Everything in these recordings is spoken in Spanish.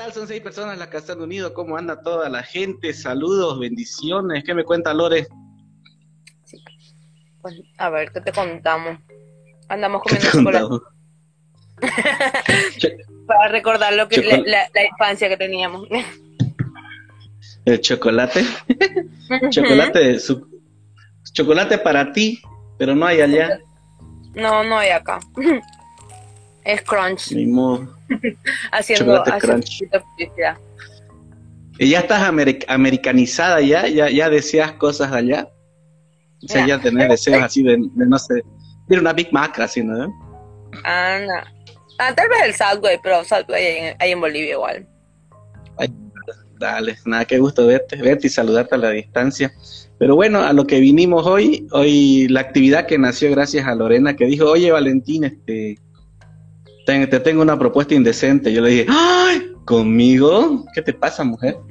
tal? Son seis personas las que están unidos. ¿Cómo anda toda la gente? Saludos, bendiciones. ¿Qué me cuenta Lore? Pues, a ver, ¿qué te contamos? Andamos comiendo chocolate. Para recordar lo que la, infancia que teníamos. El chocolate. chocolate, su, chocolate para ti, pero no hay allá. No, no hay acá. Es crunch. haciendo, crunch. ¿Y ya estás americanizada ya? ya? ¿Ya deseas cosas allá? O sea, ya, tener deseos así de, no sé, de una Big Mac así, ¿no? Ah, no. Ah, tal vez el Subway, pero Subway hay en, Bolivia igual. dale, nada, qué gusto verte, verte y saludarte a la distancia. Pero bueno, a lo que vinimos hoy, hoy la actividad que nació gracias a Lorena, que dijo, oye Valentín, este, te, tengo una propuesta indecente. Yo le dije, ¡ay! ¿Conmigo? ¿Qué te pasa, mujer?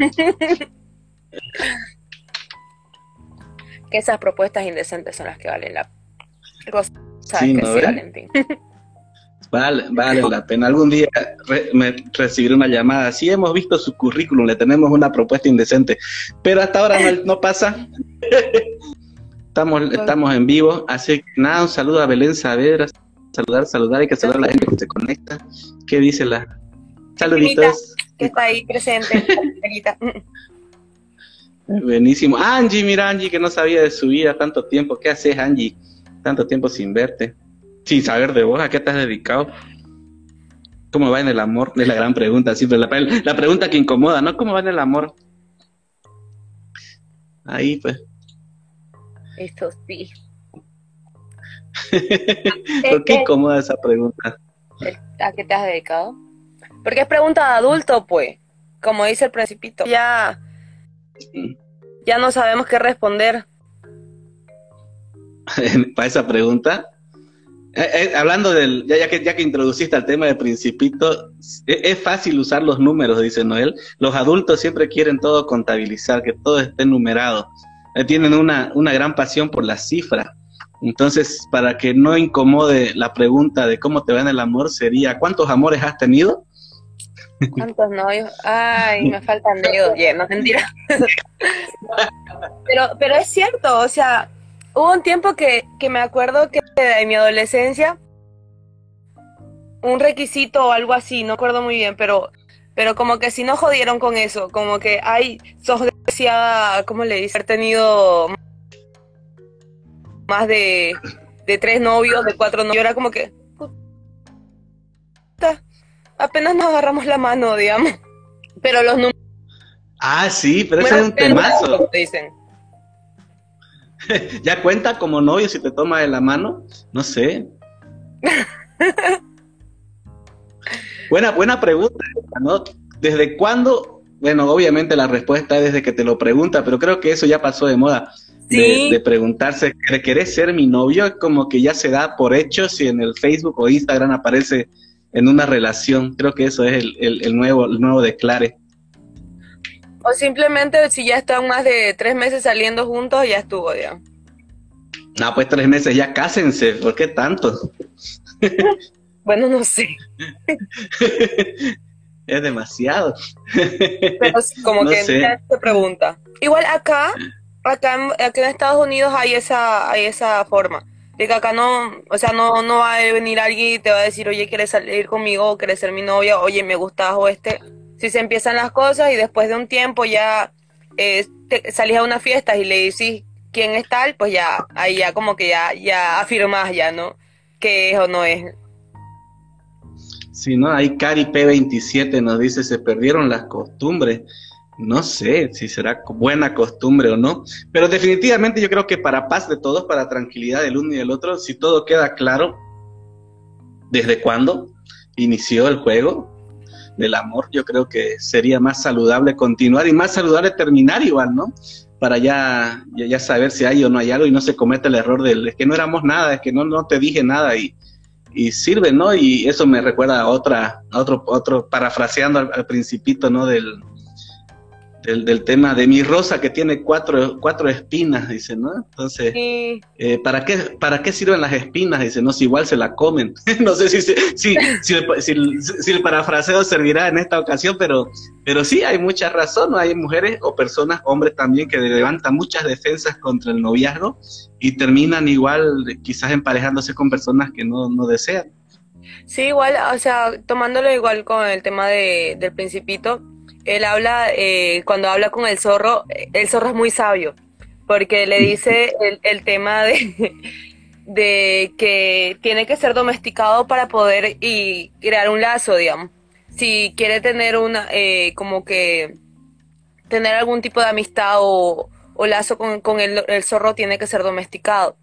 que esas propuestas indecentes son las que valen la cosa. Sí, ¿no Valentín. Vale, vale la pena. Algún día me recibiré una llamada. Sí, hemos visto su currículum, le tenemos una propuesta indecente, pero hasta ahora no, pasa. estamos, estamos en vivo, así que nada, un saludo a Belén Saavedra, saludar, saludar, hay que saludar a la gente que se conecta. ¿Qué dice la? Saluditos. Que está ahí presente. Buenísimo. Angie, mira Angie, que no sabía de su vida tanto tiempo. ¿Qué haces, Angie? Tanto tiempo sin verte. Sin saber de vos, ¿a qué te has dedicado? ¿Cómo va en el amor? Es la gran pregunta, siempre la, la pregunta que incomoda, ¿no? ¿Cómo va en el amor? Ahí, pues. Esto sí. ¿Por qué incomoda esa pregunta? ¿A qué te has dedicado? Porque es pregunta de adulto, pues. Como dice el principito. Ya, ya no sabemos qué responder. Para esa pregunta. Eh, eh, hablando del, ya, que, ya que introduciste el tema de principito, es, fácil usar los números, dice Noel. Los adultos siempre quieren todo contabilizar, que todo esté numerado. Eh, tienen una, una gran pasión por las cifras. Entonces, para que no incomode la pregunta de cómo te va en el amor, sería, ¿cuántos amores has tenido? ¿Cuántos novios? Ay, me faltan dedos, no mentira. pero, pero es cierto, o sea, hubo un tiempo que, que me acuerdo que en mi adolescencia, un requisito o algo así, no acuerdo muy bien, pero, pero como que si no jodieron con eso, como que, ay, sos deseada, ¿cómo le dice? Haber tenido más de, tres novios, de cuatro novios, era como que apenas nos agarramos la mano, digamos. Pero los números... Ah, sí, pero ese es un temazo. Dicen. ¿Ya cuenta como novio si te toma de la mano? No sé. buena, buena pregunta, ¿no? ¿Desde cuándo? Bueno, obviamente la respuesta es desde que te lo pregunta, pero creo que eso ya pasó de moda de, preguntarse, ¿querés ser mi novio? Como que ya se da por hecho si en el Facebook o Instagram aparece en una relación. Creo que eso es el, nuevo, el nuevo declare. O simplemente si ya están más de tres meses saliendo juntos, ya estuvo, ya. No, pues tres meses, ya cásense, ¿por qué tanto? bueno, no sé. es demasiado. Pero como que se pregunta. Igual acá acá en, en Estados Unidos hay esa, hay esa forma. Que acá no, o sea, no, no va a venir alguien y te va a decir, oye, ¿quieres salir conmigo? ¿Quieres ser mi novia? Oye, me gustas o este. Si se empiezan las cosas y después de un tiempo ya eh, salís a una fiesta y le decís quién es tal, pues ya, ahí ya como que ya, ya afirmas ya, ¿no? Que es o no es. Sí, ¿no? Ahí Cari P27 nos dice, se perdieron las costumbres no sé si será buena costumbre o no, pero definitivamente yo creo que para paz de todos, para tranquilidad del uno y del otro, si todo queda claro, desde cuándo inició el juego del amor, yo creo que sería más saludable continuar y más saludable terminar igual, ¿no? Para ya, ya, saber si hay o no hay algo y no se comete el error del, es que no éramos nada, es que no, no te dije nada y, y sirve, ¿no? Y eso me recuerda a otra, otro, otro, parafraseando al, al principito, ¿no? Del, del, tema de mi rosa que tiene cuatro, cuatro espinas, dice, ¿no? Entonces, eh, ¿para, qué, ¿para qué sirven las espinas? Dice, no, si igual se la comen. no sé si, si, si, el, parafraseo servirá en esta ocasión, pero, pero sí, hay mucha razón, ¿no? Hay mujeres o personas, hombres también, que levantan muchas defensas contra el noviazgo y terminan igual quizás emparejándose con personas que no, no desean. Sí, igual, o sea, tomándolo igual con el tema de, del principito, él habla, eh, cuando habla con el zorro, el zorro es muy sabio, porque le dice el, tema de, de que tiene que ser domesticado para poder y crear un lazo, digamos. Si quiere tener una, eh, como que tener algún tipo de amistad o, lazo con, con el, zorro, tiene que ser domesticado.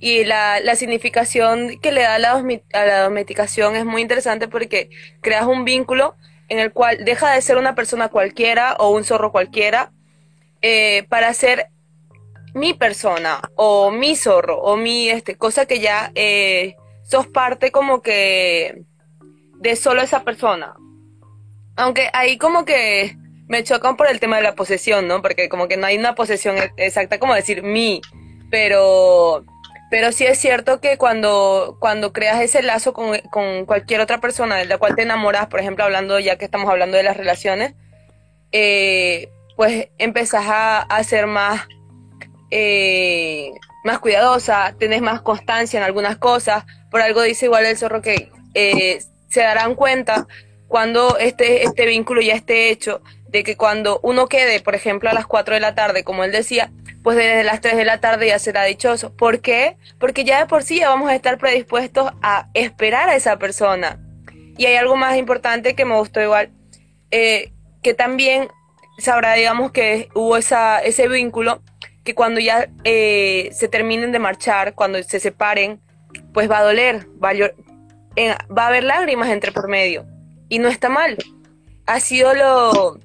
Y la, la significación que le da la, a la domesticación es muy interesante porque creas un vínculo en el cual deja de ser una persona cualquiera o un zorro cualquiera eh, para ser mi persona o mi zorro o mi este cosa que ya eh, sos parte como que de solo esa persona. Aunque ahí como que me chocan por el tema de la posesión no porque como que no hay una posesión exacta como decir mi pero pero sí es cierto que cuando, cuando creas ese lazo con, cualquier otra persona de la cual te enamoras, por ejemplo, hablando, ya que estamos hablando de las relaciones, eh, pues empezás a, ser más, eh, más cuidadosa, tenés más constancia en algunas cosas. Por algo dice igual el zorro que eh, se darán cuenta cuando este, este vínculo ya esté hecho, de que cuando uno quede, por ejemplo, a las 4 de la tarde, como él decía, pues desde las 3 de la tarde ya será dichoso. ¿Por qué? Porque ya de por sí ya vamos a estar predispuestos a esperar a esa persona. Y hay algo más importante que me gustó igual, eh, que también sabrá, digamos, que hubo esa, ese vínculo, que cuando ya eh, se terminen de marchar, cuando se separen, pues va a doler, va a, va a haber lágrimas entre por medio. Y no está mal. Ha sido lo...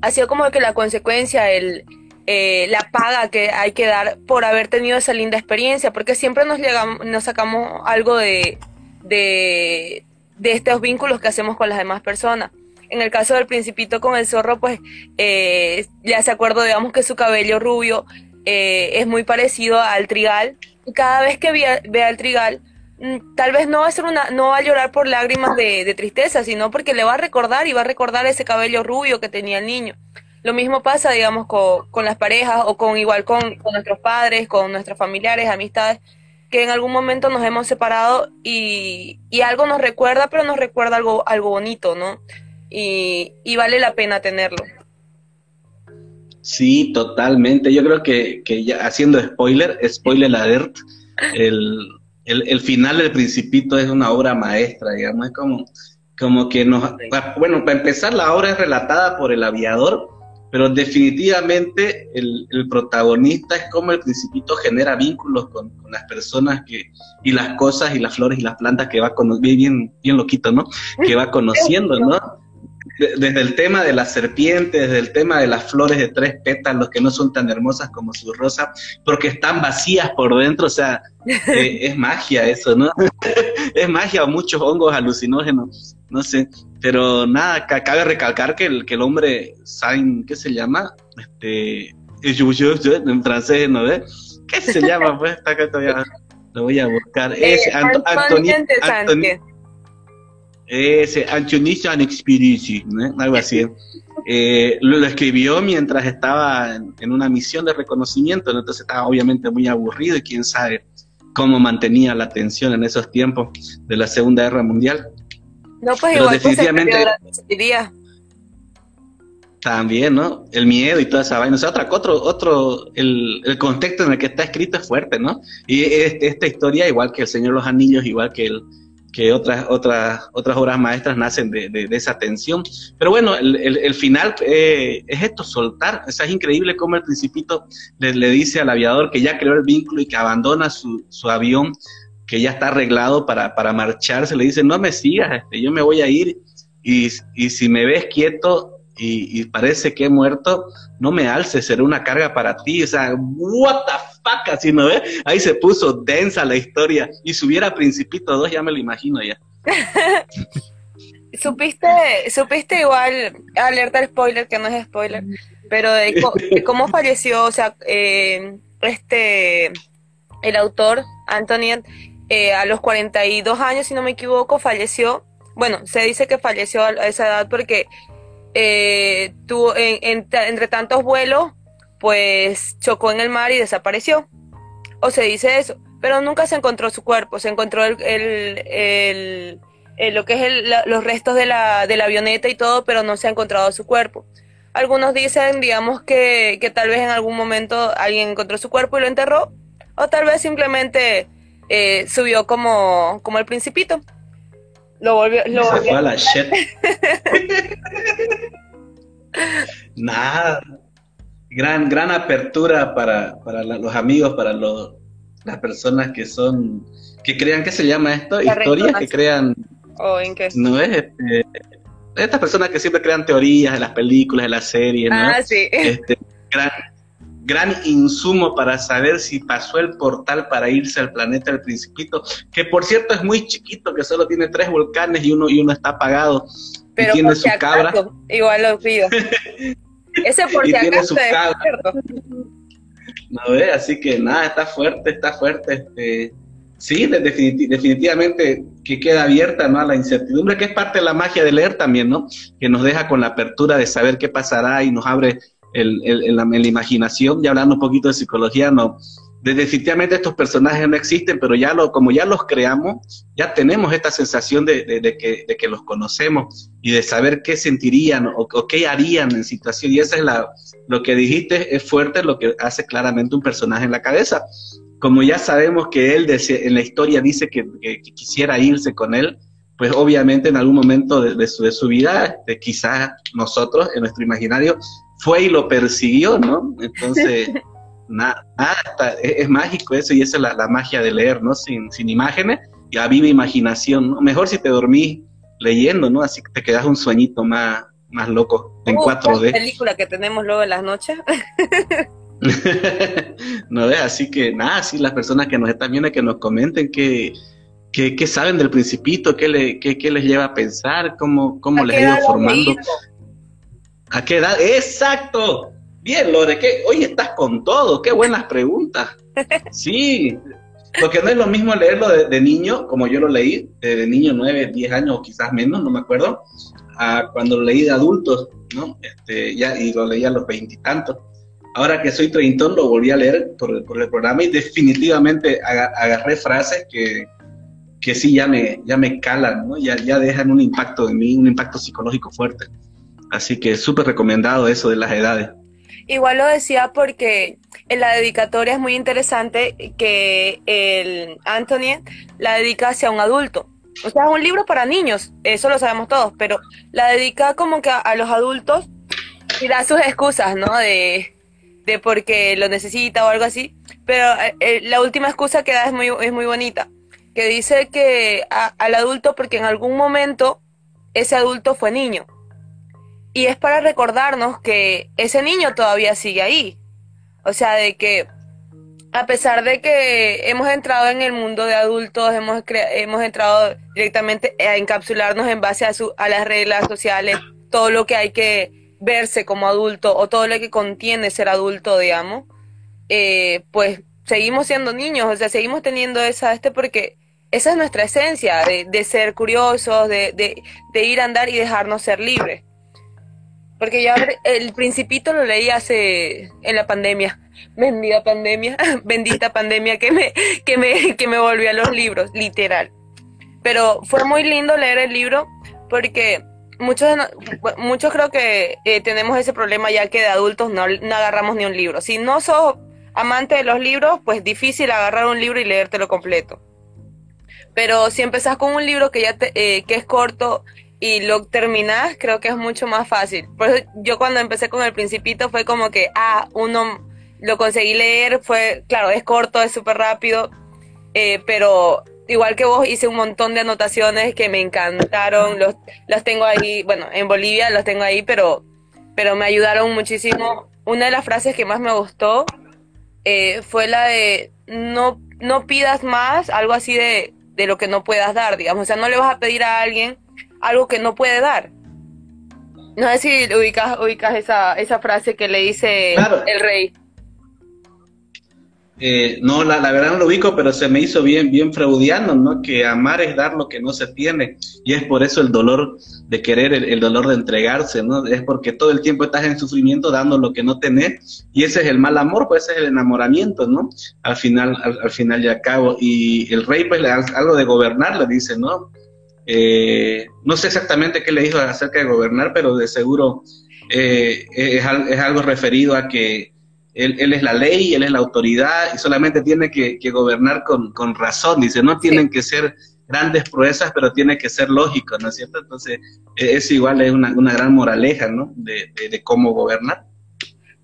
Ha sido como que la consecuencia, el, eh, la paga que hay que dar por haber tenido esa linda experiencia, porque siempre nos, llegamos, nos sacamos algo de, de, estos vínculos que hacemos con las demás personas. En el caso del principito con el zorro, pues eh, ya se acuerdo, digamos que su cabello rubio eh, es muy parecido al trigal, cada vez que vea, al trigal, mm, tal vez no va a ser una, no va a llorar por lágrimas de, tristeza, sino porque le va a recordar y va a recordar ese cabello rubio que tenía el niño. Lo mismo pasa, digamos, con, las parejas o con igual con, nuestros padres, con nuestros familiares, amistades, que en algún momento nos hemos separado y, algo nos recuerda, pero nos recuerda algo, algo bonito, ¿no? Y, vale la pena tenerlo. Sí, totalmente. Yo creo que, ya haciendo spoiler, spoiler alert, el, el, el final del Principito es una obra maestra, digamos, es como, como que nos... Bueno, para empezar, la obra es relatada por el aviador, pero definitivamente el, protagonista es como el principito genera vínculos con, las personas que, y las cosas y las flores y las plantas que va conociendo, bien, bien loquito, ¿no? Que va conociendo, ¿no? Desde el tema de las serpientes, desde el tema de las flores de tres pétalos que no son tan hermosas como su rosa, porque están vacías por dentro, o sea, eh, es magia eso, ¿no? es magia o muchos hongos alucinógenos, no sé. Pero nada, cabe recalcar que el, que el hombre, Sain, ¿qué se llama? Este, en francés, ¿no ves? ¿Qué se llama? Pues está acá todavía. Lo voy a buscar. Eh, ese, Anto, Antonio, ese, Antonio ¿no? algo así. Eh, lo, escribió mientras estaba en, una misión de reconocimiento, entonces estaba obviamente muy aburrido y quién sabe cómo mantenía la atención en esos tiempos de la Segunda Guerra Mundial. No, pues igual pues, definitivamente, También, ¿no? El miedo y toda esa vaina. O sea, otra, otro, otro, el, el contexto en el que está escrito es fuerte, ¿no? Y este, esta historia, igual que El Señor de los Anillos, igual que el, que otras, otras, otras obras maestras nacen de, de, esa tensión. Pero bueno, el, el, final eh, es esto, soltar. O sea, es increíble cómo el principito le, le, dice al aviador que ya creó el vínculo y que abandona su, su avión que ya está arreglado para, para marcharse, le dice, no me sigas, este, yo me voy a ir y, y si me ves quieto y, parece que he muerto, no me alces, será una carga para ti. O sea, what the fuck, así, ¿no ves? Ahí se puso densa la historia. Y si hubiera Principito 2, ya me lo imagino ya. supiste, supiste igual, alerta spoiler, que no es spoiler, pero de, cómo falleció, o sea, eh, este, el autor, Anthony, eh, a los 42 años, si no me equivoco, falleció. Bueno, se dice que falleció a esa edad porque eh, tuvo, entre tantos vuelos, pues chocó en el mar y desapareció. O se dice eso, pero nunca se encontró su cuerpo, se encontró el, el, lo que es los restos de la, de la avioneta y todo, pero no se ha encontrado su cuerpo. Algunos dicen, digamos, que, que tal vez en algún momento alguien encontró su cuerpo y lo enterró, o tal vez simplemente eh, subió como, como el principito. Lo volvió. Lo volvió. a la shit. Nada. Gran, gran apertura para, para los amigos, para los, las personas que son, que crean, ¿qué se llama esto? Historias que crean. ¿O en qué? No es este, estas personas que siempre crean teorías de las películas, de las series, ¿no? Ah, sí. Este, gran, gran insumo para saber si pasó el portal para irse al planeta del Principito, que por cierto es muy chiquito, que solo tiene tres volcanes y uno, y uno está apagado. Pero y tiene su cabra. Igual lo pido. Ese por si acaso No ve, así que nada, está fuerte, está fuerte. Este, sí, definitivamente que queda abierta ¿no? a la incertidumbre, que es parte de la magia de leer también, ¿no? Que nos deja con la apertura de saber qué pasará y nos abre el, la, imaginación, ya hablando un poquito de psicología, no, definitivamente estos personajes no existen, pero ya lo, como ya los creamos, ya tenemos esta sensación de, que, de que, los conocemos y de saber qué sentirían o, qué harían en situación. Y eso es la, lo que dijiste, es fuerte lo que hace claramente un personaje en la cabeza. Como ya sabemos que él en la historia dice que, quisiera irse con él, pues obviamente en algún momento de, su, de su, vida, este, quizás nosotros en nuestro imaginario fue y lo persiguió, ¿no? Entonces, nada, es, mágico eso y esa es la, magia de leer, ¿no? Sin, sin imágenes y a viva imaginación, ¿no? Mejor si te dormís leyendo, ¿no? Así que te quedas un sueñito más, más loco en 4D. película que tenemos luego en las noches? no es así que nada, sí, las personas que nos están viendo, que nos comenten qué, qué, saben del principito, qué, le, qué, les lleva a pensar, cómo, cómo les ha ido formando. ¿A qué edad? Exacto. Bien, Lore, que hoy estás con todo. Qué buenas preguntas. Sí, porque no es lo mismo leerlo de, niño, como yo lo leí, de, niño 9, 10 años o quizás menos, no me acuerdo, a cuando lo leí de adultos, ¿no? Este, ya, y lo leí a los veintitantos. Ahora que soy treintón, lo volví a leer por el, por el programa y definitivamente agarré frases que, que sí ya me, ya me calan, ¿no? Ya, ya dejan un impacto en mí, un impacto psicológico fuerte. Así que súper recomendado eso de las edades. Igual lo decía porque en la dedicatoria es muy interesante que el Anthony la dedica hacia un adulto. O sea, es un libro para niños, eso lo sabemos todos, pero la dedica como que a, los adultos y da sus excusas, ¿no? De, de porque lo necesita o algo así. Pero eh, eh, la última excusa que da es muy, es muy bonita, que dice que al adulto porque en algún momento ese adulto fue niño y es para recordarnos que ese niño todavía sigue ahí. O sea, de que a pesar de que hemos entrado en el mundo de adultos, hemos, hemos entrado directamente a encapsularnos en base a, su, a las reglas sociales, todo lo que hay que verse como adulto o todo lo que contiene ser adulto, digamos, eh, pues seguimos siendo niños, o sea, seguimos teniendo esa, este porque esa es nuestra esencia, de, de ser curiosos, de, de, de ir a andar y dejarnos ser libres. Porque yo el principito lo leí hace en la pandemia. Bendita pandemia, bendita pandemia que me, que me, que me volvió a los libros, literal. Pero fue muy lindo leer el libro porque muchos, muchos creo que eh, tenemos ese problema ya que de adultos no, no, agarramos ni un libro. Si no sos amante de los libros, pues difícil agarrar un libro y leértelo completo. Pero si empezás con un libro que ya te, eh, que es corto y lo terminás, creo que es mucho más fácil. Por eso yo cuando empecé con el principito fue como que, ah, uno lo conseguí leer, fue, claro, es corto, es súper rápido, eh, pero igual que vos hice un montón de anotaciones que me encantaron, los, las tengo ahí, bueno, en Bolivia los tengo ahí, pero, pero me ayudaron muchísimo. Una de las frases que más me gustó eh, fue la de no, no pidas más, algo así de, de lo que no puedas dar, digamos, o sea, no le vas a pedir a alguien algo que no puede dar. No sé si ubicas, ubicas esa, esa frase que le dice el rey. Eh, no, la, verdad no lo ubico, pero se me hizo bien, bien freudiano, ¿no? Que amar es dar lo que no se tiene. Y es por eso el dolor de querer, el, dolor de entregarse, ¿no? Es porque todo el tiempo estás en sufrimiento dando lo que no tenés. Y ese es el mal amor, pues ese es el enamoramiento, ¿no? Al final, al, final y al cabo. Y el rey, pues, le, algo de gobernar, le dice, ¿no? Eh, no sé exactamente qué le dijo acerca de gobernar, pero de seguro eh, es, es algo referido a que él, es la ley, él es la autoridad y solamente tiene que, gobernar con, razón. Dice, no tienen que ser grandes proezas, pero tiene que ser lógico, ¿no es cierto? Entonces, e, eso igual es una, gran moraleja, ¿no? De, cómo gobernar.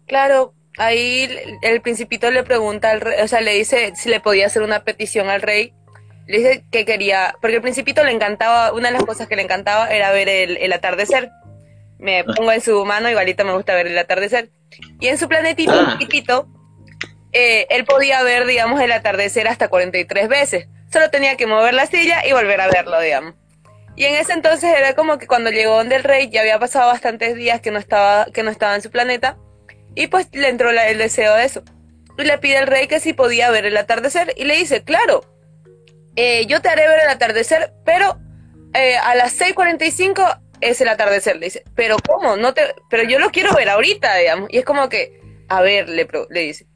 Claro, ahí el principito le pregunta al rey, o sea, le dice si le podía hacer una petición al rey. Le dice que quería, porque el principito le encantaba, una de las cosas que le encantaba era ver el, atardecer. Me ah. pongo en su mano, igualito me gusta ver el atardecer. Y en su planetito ah. chiquitito, eh, él podía ver, digamos, el atardecer hasta 43 veces. Solo tenía que mover la silla y volver a verlo, digamos. Y en ese entonces era como que cuando llegó donde el rey ya había pasado bastantes días que no estaba, que no estaba en su planeta. Y pues le entró el deseo de eso. Y le pide al rey que si podía ver el atardecer. Y le dice, claro, eh, yo te haré ver el atardecer, pero eh, a las 6.45 es el atardecer. Le dice, pero ¿cómo? No te, pero yo lo quiero ver ahorita, digamos. Y es como que, a ver, le, le dice,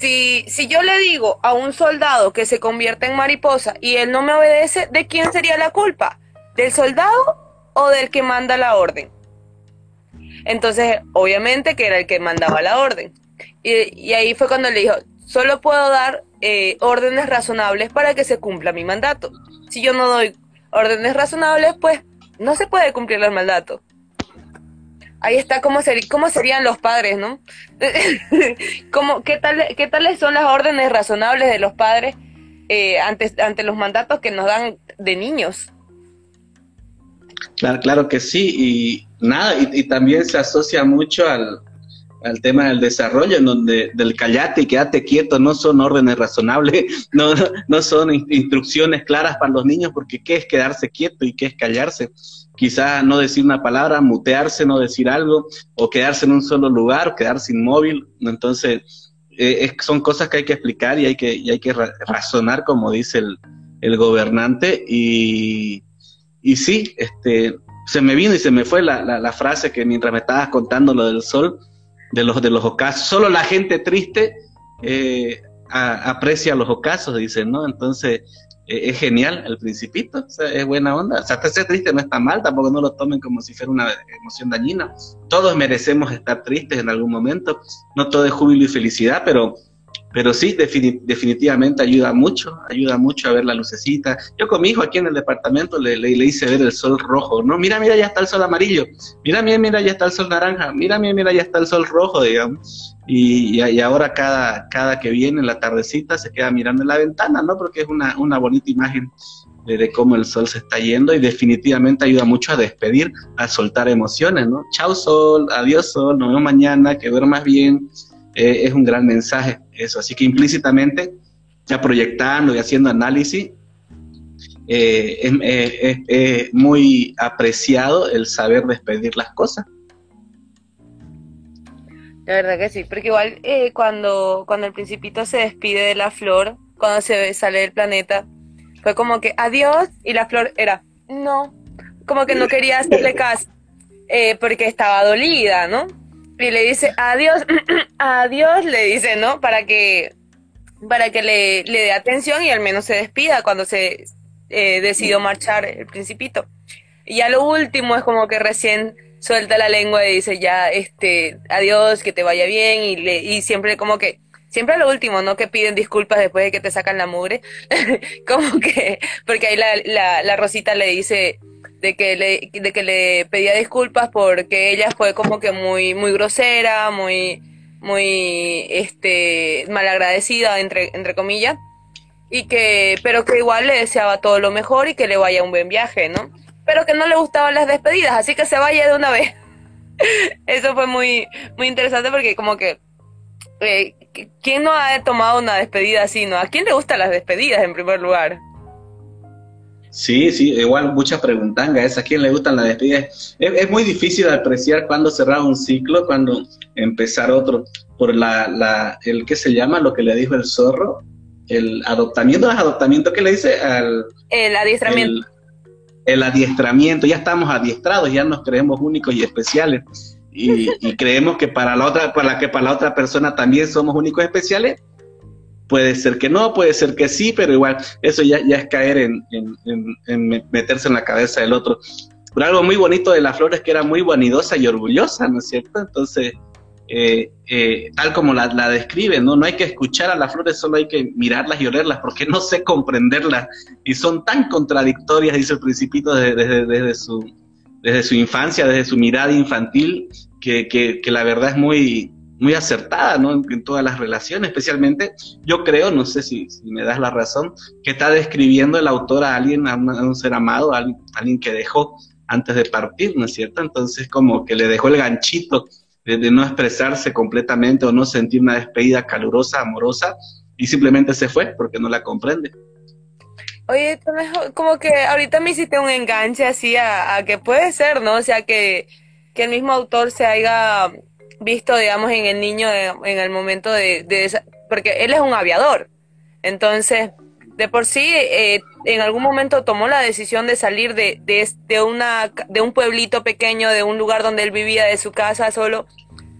si, si yo le digo a un soldado que se convierte en mariposa y él no me obedece, ¿de quién sería la culpa? ¿Del soldado o del que manda la orden? Entonces, obviamente que era el que mandaba la orden. Y, ahí fue cuando le dijo, solo puedo dar eh, órdenes razonables para que se cumpla mi mandato. Si yo no doy órdenes razonables, pues no se puede cumplir el mandato. Ahí está cómo, cómo serían los padres, ¿no? ¿Cómo, qué, tal, ¿Qué tales son las órdenes razonables de los padres eh, ante, ante los mandatos que nos dan de niños? Claro, claro que sí, y nada, y también se asocia mucho al, al tema del desarrollo, en donde del callate y quédate quieto no son órdenes razonables, no, no son instrucciones claras para los niños, porque qué es quedarse quieto y qué es callarse. Quizá no decir una palabra, mutearse, no decir algo, o quedarse en un solo lugar, quedarse inmóvil. Entonces, eh, son cosas que hay que explicar y hay que, hay que razonar, como dice el, el gobernante. Y, y sí, este, se me vino y se me fue la, la frase que mientras me estabas contando lo del sol, de los, de los ocasos. Solo la gente triste eh, aprecia los ocasos, dicen, ¿no? Entonces, eh, es genial el principito, es buena onda. O sea, ser triste no está mal, tampoco no lo tomen como si fuera una emoción dañina. Todos merecemos estar tristes en algún momento, no todo es júbilo y felicidad, pero pero sí, definitivamente ayuda mucho, ayuda mucho a ver la lucecita. Yo con mi hijo aquí en el departamento le, hice ver el sol rojo, ¿no? Mira, mira, ya está el sol amarillo. Mira, mira, mira, ya está el sol naranja. Mira, mira, mira, ya está el sol rojo, digamos. Y, y, ahora cada, cada que viene la tardecita se queda mirando en la ventana, ¿no? Porque es una, una bonita imagen de, de, cómo el sol se está yendo y definitivamente ayuda mucho a despedir, a soltar emociones, ¿no? Chao sol, adiós sol, nos vemos mañana, que duermas bien eh, es un gran mensaje eso. Así que implícitamente, ya proyectando y haciendo análisis, eh, es, es, muy apreciado el saber despedir las cosas. La verdad que sí, porque igual eh, cuando, cuando el principito se despide de la flor, cuando se sale del planeta, fue como que adiós y la flor era no, como que no quería hacerle caso porque estaba dolida, ¿no? Y le dice adiós, adiós, le dice, ¿no? Para que, para que le, le dé atención y al menos se despida cuando se eh, decidió marchar el principito. Y ya lo último es como que recién suelta la lengua y dice ya, este, adiós, que te vaya bien y, le, y siempre como que, siempre lo último, ¿no? Que piden disculpas después de que te sacan la mugre. como que, porque ahí la, la, la Rosita le dice, de que le, de que le pedía disculpas porque ella fue como que muy, muy grosera, muy, muy, este, malagradecida, entre, entre comillas, y que, pero que igual le deseaba todo lo mejor y que le vaya un buen viaje, ¿no? Pero que no le gustaban las despedidas, así que se vaya de una vez. Eso fue muy, muy interesante porque como que, eh, ¿quién no ha tomado una despedida así, no? ¿A quién le gustan las despedidas en primer lugar? Sí, sí, igual mucha preguntanga es a quién le gustan las despedidas. Es, muy difícil apreciar cuándo cerrar un ciclo, cuándo empezar otro, por la, la, el que se llama, lo que le dijo el zorro, el adoptamiento, ¿es adoptamiento que le dice? Al, el adiestramiento. El, adiestramiento, ya estamos adiestrados, ya nos creemos únicos y especiales. Y, y creemos que para la otra, para que para la otra persona también somos únicos y especiales, Puede ser que no, puede ser que sí, pero igual eso ya, es caer en, meterse en la cabeza del otro. Pero algo muy bonito de la flor es que era muy vanidosa y orgullosa, ¿no es cierto? Entonces, eh, eh, tal como la, la describe, ¿no? No hay que escuchar a las flores, solo hay que mirarlas y olerlas, porque no sé comprenderlas. Y son tan contradictorias, dice el principito, desde, desde, su, desde su infancia, desde su mirada infantil, que la verdad es muy, muy acertada ¿no? en, todas las relaciones, especialmente yo creo, no sé si, me das la razón, que está describiendo el autor a alguien, a, un ser amado, a alguien, que dejó antes de partir, ¿no es cierto? Entonces como que le dejó el ganchito de, no expresarse completamente o no sentir una despedida calurosa, amorosa, y simplemente se fue porque no la comprende. Oye, como que ahorita me hiciste un enganche así a, a que puede ser, ¿no? O sea, que, que el mismo autor se haya visto, digamos, en el niño en el momento de, porque él es un aviador. Entonces, de por sí, eh, en algún momento tomó la decisión de salir de, de, una, de un pueblito pequeño, de un lugar donde él vivía, de su casa solo,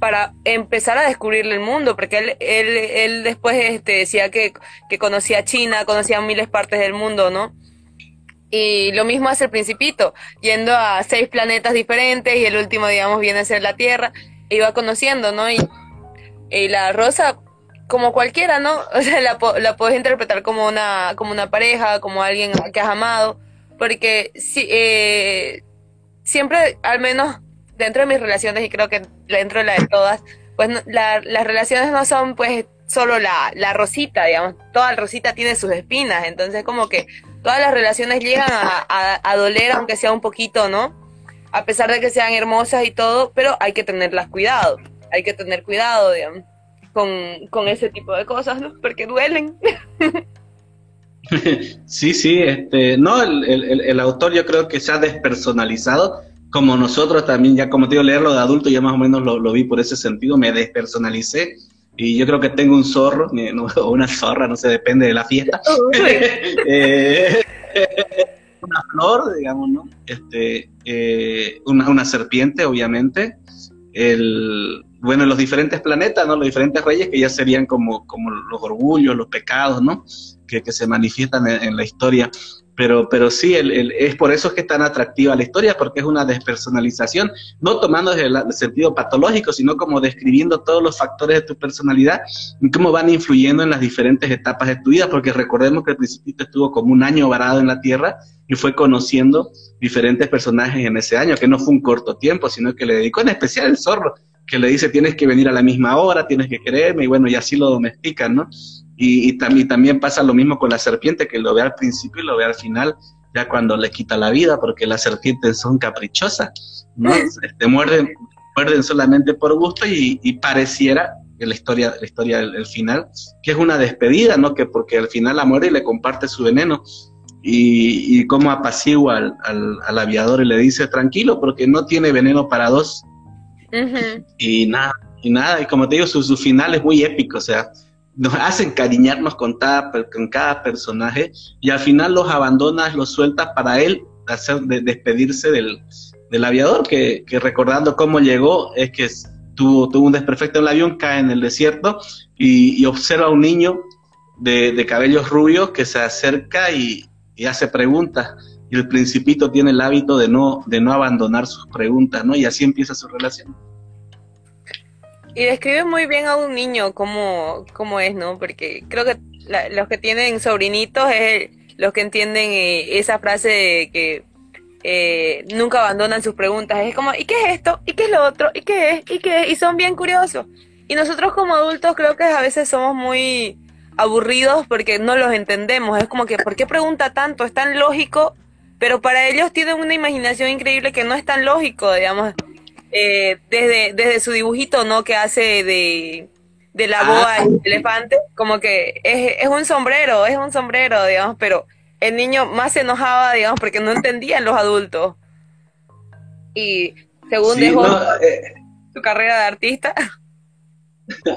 para empezar a descubrirle el mundo, porque él, él, él después este, decía que, que conocía China, conocía miles partes del mundo, ¿no? Y lo mismo hace el principito, yendo a seis planetas diferentes y el último, digamos, viene a ser la Tierra iba conociendo, ¿no? Y, y la rosa, como cualquiera, ¿no? O sea, la, la puedes interpretar como una, como una pareja, como alguien que has amado, porque si, eh, siempre, al menos dentro de mis relaciones, y creo que dentro de la de todas, pues las relaciones no son pues solo la, la rosita, digamos, toda rosita tiene sus espinas, entonces como que todas las relaciones llegan a, a doler, aunque sea un poquito, ¿no? A pesar de que sean hermosas y todo, pero hay que tenerlas cuidado, hay que tener cuidado, digamos, con, ese tipo de cosas, ¿no? Porque duelen. Sí, sí, este, no, el, autor yo creo que se ha despersonalizado, como nosotros también, ya como te digo, leerlo de adulto, ya más o menos lo, vi por ese sentido, me despersonalicé, y yo creo que tengo un zorro, o una zorra, no sé, depende de la fiesta. eh, una flor, digamos, ¿no? Este, eh, una, una, serpiente, obviamente. El, bueno, los diferentes planetas, ¿no? Los diferentes reyes que ya serían como, como los orgullos, los pecados, ¿no? Que, que se manifiestan en, la historia. Pero, pero sí, el, es por eso que es tan atractiva la historia, porque es una despersonalización, no tomando el, sentido patológico, sino como describiendo todos los factores de tu personalidad y cómo van influyendo en las diferentes etapas de tu vida, porque recordemos que el principito estuvo como un año varado en la Tierra y fue conociendo diferentes personajes en ese año, que no fue un corto tiempo, sino que le dedicó en especial el zorro, que le dice tienes que venir a la misma hora, tienes que creerme, y bueno, y así lo domestican, ¿no? Y, también, también pasa lo mismo con la serpiente, que lo ve al principio y lo ve al final, ya cuando le quita la vida, porque las serpientes son caprichosas, ¿no? Muerden, muerden solamente por gusto y, pareciera que la historia, la historia del, final, que es una despedida, ¿no? Que porque al final la muere y le comparte su veneno. Y, y cómo apacigua al, al, aviador y le dice, tranquilo, porque no tiene veneno para dos. Y nada, y nada, y como te digo, su, su final es muy épico, o sea, nos hacen cariñarnos con cada, con cada personaje y al final los abandonas, los sueltas para él hacer de, despedirse del, del aviador, que, que, recordando cómo llegó, es que tuvo, tuvo un desperfecto en el avión, cae en el desierto y, observa a un niño de, de, cabellos rubios que se acerca y, y, hace preguntas. Y el principito tiene el hábito de no, de no abandonar sus preguntas, ¿no? Y así empieza su relación. Y describe muy bien a un niño cómo, cómo es, ¿no? Porque creo que los que tienen sobrinitos es los que entienden eh, esa frase de que eh, nunca abandonan sus preguntas. Es como, ¿y qué es esto? ¿Y qué es lo otro? ¿Y qué es? ¿Y qué es? Y son bien curiosos. Y nosotros como adultos creo que a veces somos muy aburridos porque no los entendemos. Es como que, ¿por qué pregunta tanto? Es tan lógico, pero para ellos tienen una imaginación increíble que no es tan lógico, digamos. Eh, desde, desde su dibujito, ¿no? Que hace de, de la boa el elefante, como que es, es un sombrero, es un sombrero, digamos, pero el niño más se enojaba, digamos, porque no entendían los adultos. Y según dejó eh, su carrera de artista.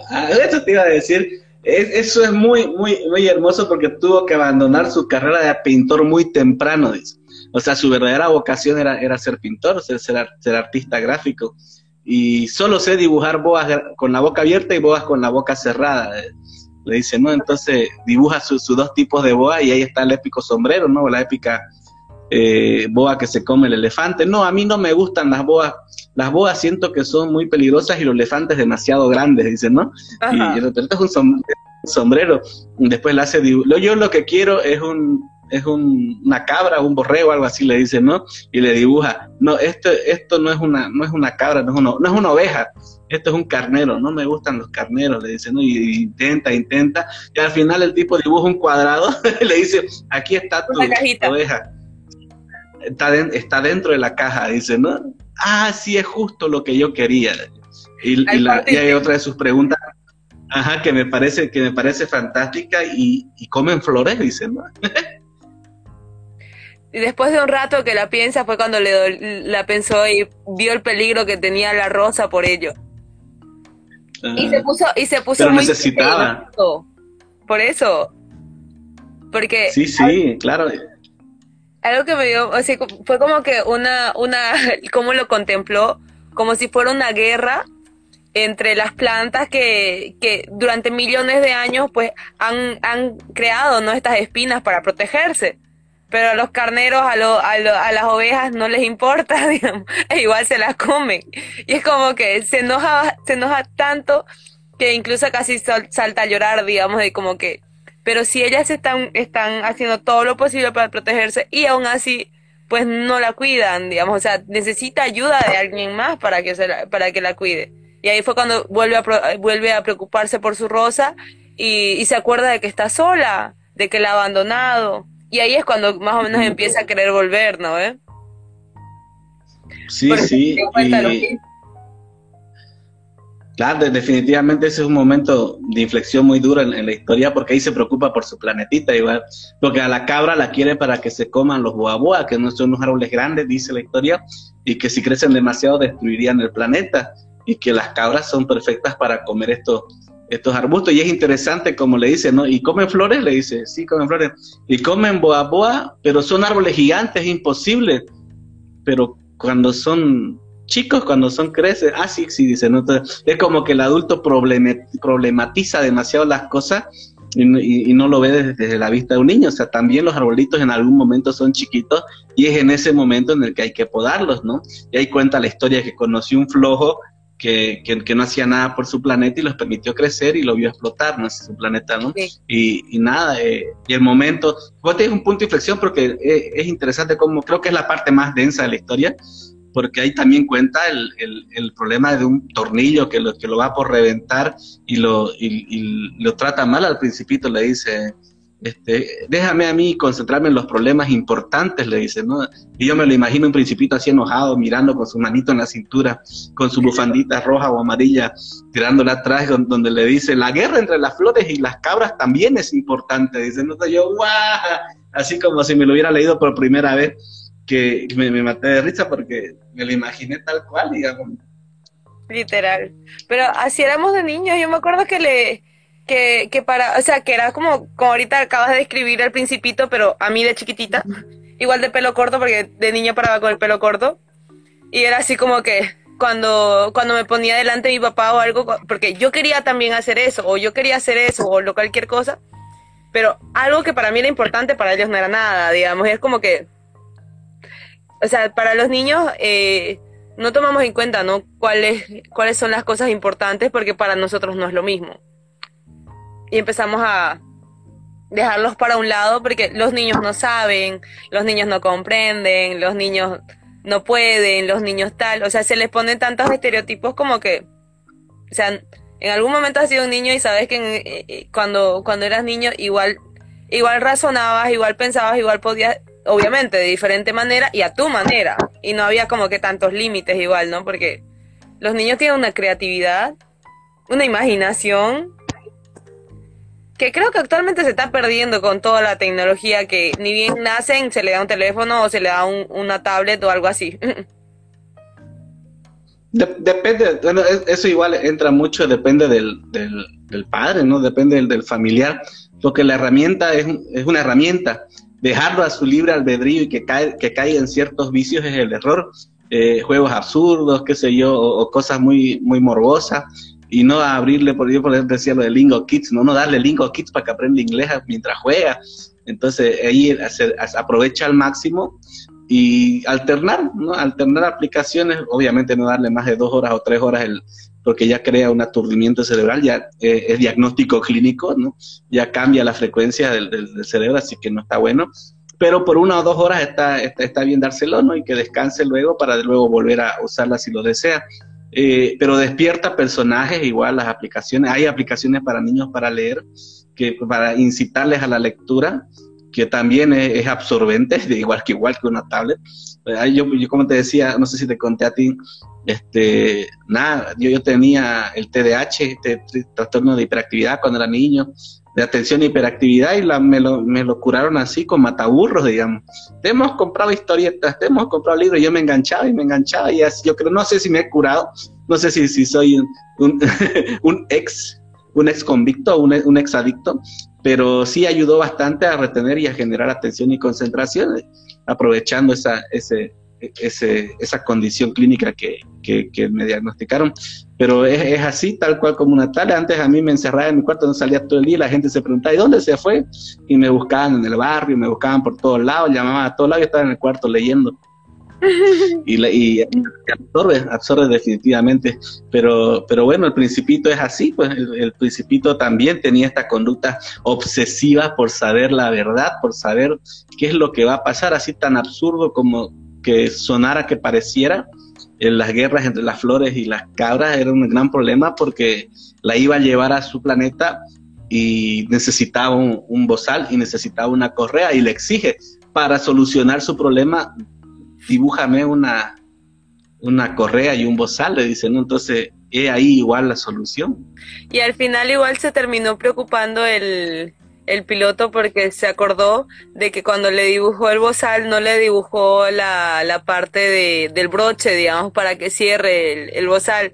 Ah, eso te iba a decir. eso es muy, muy, muy hermoso porque tuvo que abandonar su carrera de pintor muy temprano. O sea, su verdadera vocación era, era ser pintor, ser, ser, artista gráfico. Y solo sé dibujar boas con la boca abierta y boas con la boca cerrada. Le dice, ¿no? Entonces dibuja sus dos tipos de boa y ahí está el épico sombrero, ¿no? La épica eh, boa que se come el elefante. No, a mí no me gustan las boas. Las boas siento que son muy peligrosas y los elefantes demasiado grandes, dice, ¿no? Y, de repente es un sombrero. Después le hace Yo lo que quiero es un es una cabra, un borrego, algo así le dice, ¿no? Y le dibuja, no, esto, esto no es una, no es una cabra, no es una, no es una oveja, esto es un carnero, no me gustan los carneros, le dice, ¿no? Y, intenta, intenta, y al final el tipo dibuja un cuadrado, y le dice, aquí está tu oveja. Está, está dentro de la caja, dice, ¿no? Ah, sí, es justo lo que yo quería. Y, hay otra de sus preguntas, ajá, que me parece, que me parece fantástica, y, y comen flores, dice, ¿no? Y después de un rato que la piensa fue cuando le la pensó y vio el peligro que tenía la rosa por ello. y se puso, y se puso muy necesitaba. Por eso. Porque. Sí, sí, claro. Algo que me dio, o sea, fue como que una, una, como lo contempló, como si fuera una guerra entre las plantas que, que durante millones de años pues han, han creado ¿no? estas espinas para protegerse pero a los carneros, a, a, las ovejas no les importa, digamos, e igual se las comen. Y es como que se enoja, se enoja tanto que incluso casi salta a llorar, digamos, de como que, pero si ellas están, están haciendo todo lo posible para protegerse y aún así, pues no la cuidan, digamos, o sea, necesita ayuda de alguien más para que, se la, para que la cuide. Y ahí fue cuando vuelve a, vuelve a preocuparse por su rosa y, y se acuerda de que está sola, de que la ha abandonado y ahí es cuando más o menos empieza a querer volver, ¿no? ¿Eh? Sí, sí. Claro, definitivamente ese es un momento de inflexión muy duro en, la historia porque ahí se preocupa por su planetita igual, porque a la cabra la quiere para que se coman los boaboa, que no son unos árboles grandes, dice la historia, y que si crecen demasiado destruirían el planeta, y que las cabras son perfectas para comer estos estos arbustos. Y es interesante como le dice, ¿no? ¿Y comen flores? Le dice, sí, comen flores. Y comen boa boa, pero son árboles gigantes, es imposible. Pero cuando son chicos, cuando son creces, ah, sí, sí, dice, ¿no? es como que el adulto problematiza demasiado las cosas y, no lo ve desde, la vista de un niño. O sea, también los arbolitos en algún momento son chiquitos y es en ese momento en el que hay que podarlos, ¿no? Y ahí cuenta la historia que conoció un flojo que, que, no hacía nada por su planeta y los permitió crecer y lo vio explotar, ¿no? Es su planeta, ¿no? Y, y, nada, eh, y el momento, vos tenés un punto de inflexión porque eh, es, interesante como, creo que es la parte más densa de la historia, porque ahí también cuenta el, el, el problema de un tornillo que lo, que lo va por reventar y lo, y, y lo trata mal al principito, le dice, este, déjame a mí concentrarme en los problemas importantes, le dice, ¿no? Y yo me lo imagino un principito así enojado, mirando con su manito en la cintura, con su bufandita roja o amarilla, tirándola atrás, donde le dice, la guerra entre las flores y las cabras también es importante, dice, no yo, guau, así como si me lo hubiera leído por primera vez, que me, me maté de risa porque me lo imaginé tal cual, digamos. Literal. Pero así éramos de niños, yo me acuerdo que le que, que para, o sea, que era como, como ahorita acabas de describir el principito, pero a mí de chiquitita, igual de pelo corto, porque de niño paraba con el pelo corto, y era así como que cuando, cuando me ponía delante mi papá o algo, porque yo quería también hacer eso, o yo quería hacer eso, o lo cualquier cosa, pero algo que para mí era importante, para ellos no era nada, digamos, es como que, o sea, para los niños, eh, no tomamos en cuenta, ¿no? Cuáles, cuáles son las cosas importantes, porque para nosotros no es lo mismo y empezamos a dejarlos para un lado porque los niños no saben, los niños no comprenden, los niños no pueden, los niños tal, o sea, se les ponen tantos estereotipos como que, o sea, en algún momento has sido un niño y sabes que eh, eh, cuando, cuando eras niño igual, igual razonabas, igual pensabas, igual podías, obviamente, de diferente manera y a tu manera, y no había como que tantos límites igual, ¿no? Porque los niños tienen una creatividad, una imaginación que creo que actualmente se está perdiendo con toda la tecnología que ni bien nacen se le da un teléfono o se le da una tablet o algo así. depende, bueno, eso igual entra mucho, depende del, del, padre, ¿no? Depende del, del, familiar, porque la herramienta es, es, una herramienta. Dejarlo a su libre albedrío y que, cae, que caiga en ciertos vicios es el error. Eh, juegos absurdos, qué sé yo, o, cosas muy, muy morbosas, y no abrirle, por ejemplo, decía lo de Lingo Kids, no, no darle Lingo Kids para que aprenda inglés mientras juega. Entonces ahí aprovecha al máximo y alternar, ¿no? Alternar aplicaciones, obviamente no darle más de dos horas o tres horas porque ya crea un aturdimiento cerebral, ya eh, es diagnóstico clínico, ¿no? Ya cambia la frecuencia del, del, cerebro, así que no está bueno. Pero por una o dos horas está, está, bien dárselo, ¿no? Y que descanse luego para luego volver a usarla si lo desea. Eh, pero despierta personajes, igual las aplicaciones, hay aplicaciones para niños para leer, que para incitarles a la lectura, que también es, absorbente, igual que igual que una tablet. Eh, yo, yo, como te decía, no sé si te conté a ti, este, nada, yo, yo tenía el TDAH, este trastorno de hiperactividad cuando era niño, de atención e hiperactividad y la, me, lo, me lo curaron así con mataburros, digamos. Te hemos comprado historietas, te hemos comprado libros, yo me enganchaba y me enganchaba y así, yo creo, no sé si me he curado, no sé si, si soy un, un ex un ex convicto, un, un ex adicto, pero sí ayudó bastante a retener y a generar atención y concentración, aprovechando esa, ese, ese, esa condición clínica que, que, me diagnosticaron. Pero es, es, así, tal cual como una tal. Antes a mí me encerraba en mi cuarto, no salía todo el día, la gente se preguntaba, ¿y dónde se fue? Y me buscaban en el barrio, me buscaban por todos lados, llamaban a todos lados y estaba en el cuarto leyendo y, y, absorbe, absorbe definitivamente. Pero, pero bueno, el principito es así, pues el, principito también tenía esta conducta obsesiva por saber la verdad, por saber qué es lo que va a pasar, así tan absurdo como que sonara que pareciera. En las guerras entre las flores y las cabras era un gran problema porque la iba a llevar a su planeta y necesitaba un, un bozal y necesitaba una correa y le exige para solucionar su problema dibújame una, una correa y un bozal, le dicen, ¿no? Entonces, es ahí igual la solución. Y al final igual se terminó preocupando el, el piloto porque se acordó de que cuando le dibujó el bozal no le dibujó la, la parte de, del broche, digamos, para que cierre el, el, bozal.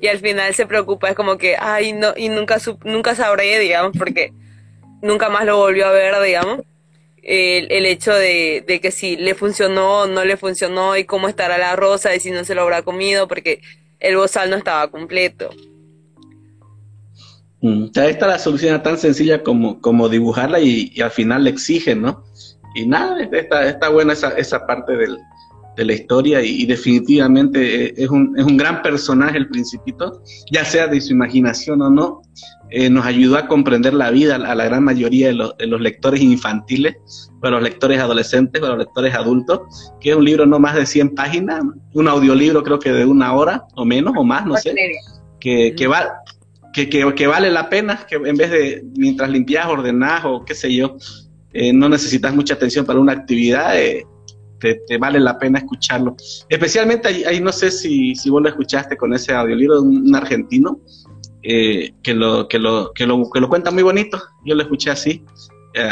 Y al final se preocupa, es como que, ay, no, y nunca, nunca sabré, digamos, porque nunca más lo volvió a ver, digamos el, el hecho de, de, que si le funcionó o no le funcionó y cómo estará la rosa y si no se lo habrá comido porque el bozal no estaba completo. Mm, esta la solución tan sencilla como, como dibujarla y, al final le exigen, ¿no? Y nada, está, está buena esa, esa parte del, de la historia y, definitivamente es un, es un, gran personaje el principito, ya sea de su imaginación o no, eh, nos ayudó a comprender la vida a la gran mayoría de los, de los, lectores infantiles, para los lectores adolescentes, para los lectores adultos, que es un libro no más de 100 páginas, un audiolibro creo que de una hora o menos o más, no sé, que, que, va, que, que, vale la pena, que en vez de mientras limpias, ordenás o qué sé yo, eh, no necesitas mucha atención para una actividad. Eh, te, vale la pena escucharlo. Especialmente ahí, no sé si, si, vos lo escuchaste con ese audiolibro de un, argentino eh, que, lo, que, lo, que, lo, que lo cuenta muy bonito. Yo lo escuché así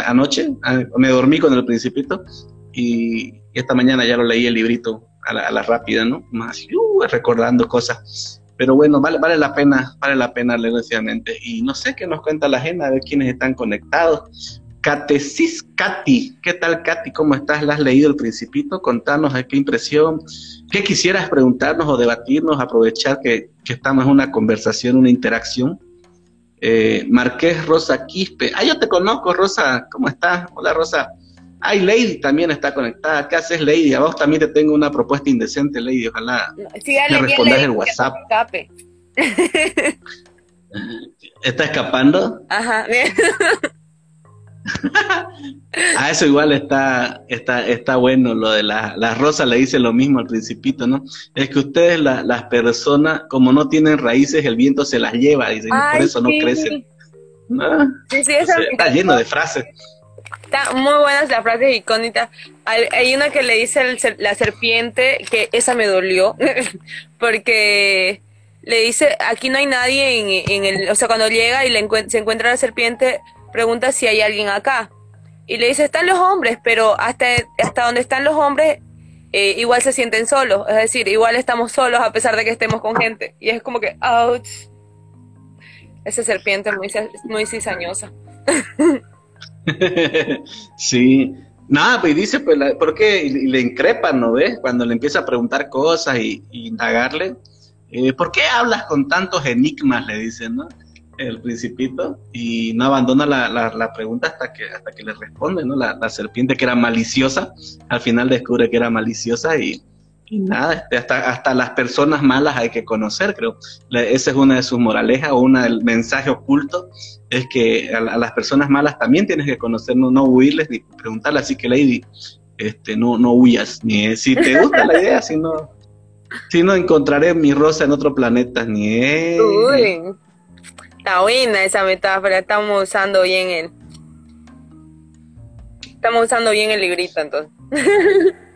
anoche, me dormí con el principito y esta mañana ya lo leí el librito a la, a la rápida, ¿no? Más uh, recordando cosas. Pero bueno, vale, vale la pena, vale la pena leer Y no sé qué nos cuenta la gente, a ver quiénes están conectados. Catecis Katy. ¿Qué tal, Katy? ¿Cómo estás? ¿La has leído el Principito? Contanos qué impresión. ¿Qué quisieras preguntarnos o debatirnos? Aprovechar que, estamos en una conversación, una interacción. Eh, Marqués Rosa Quispe. Ah, yo te conozco, Rosa. ¿Cómo estás? Hola, Rosa. Ay, Lady también está conectada. ¿Qué haces, Lady? A vos también te tengo una propuesta indecente, Lady. Ojalá sí, me respondas el WhatsApp. ¿Está escapando? Ajá. a eso igual está, está, está bueno, lo de la, la rosa le dice lo mismo al principito, ¿no? Es que ustedes, las personas, como no tienen raíces, el viento se las lleva y por eso no crecen. Sí, sí, está lleno de frases. Está muy buenas las frases icónicas. Hay, una que le dice la serpiente, que esa me dolió, porque le dice, aquí no hay nadie en, el, o sea, cuando llega y se encuentra la serpiente, pregunta si hay alguien acá. Y le dice, están los hombres, pero hasta, hasta donde están los hombres, eh, igual se sienten solos. Es decir, igual estamos solos a pesar de que estemos con gente. Y es como que, ouch. Esa serpiente muy, muy cizañosa. sí. Nada, pues dice, pues, ¿por qué le increpan, no ves? Cuando le empieza a preguntar cosas y, indagarle. Eh, ¿Por qué hablas con tantos enigmas? Le dicen, ¿no? el principito y no abandona la, la, pregunta hasta que, hasta que le responde, ¿no? La, serpiente que era maliciosa, al final descubre que era maliciosa y, nada, este, hasta, hasta las personas malas hay que conocer, creo. esa es una de sus moralejas o del mensaje oculto, es que a, las personas malas también tienes que conocer, no, no huirles ni preguntarles, así que Lady, este, no, no huyas, ni si te gusta la idea, si no... Si no encontraré mi rosa en otro planeta, ni Está buena esa metáfora, estamos usando bien el... Estamos usando bien el librito entonces.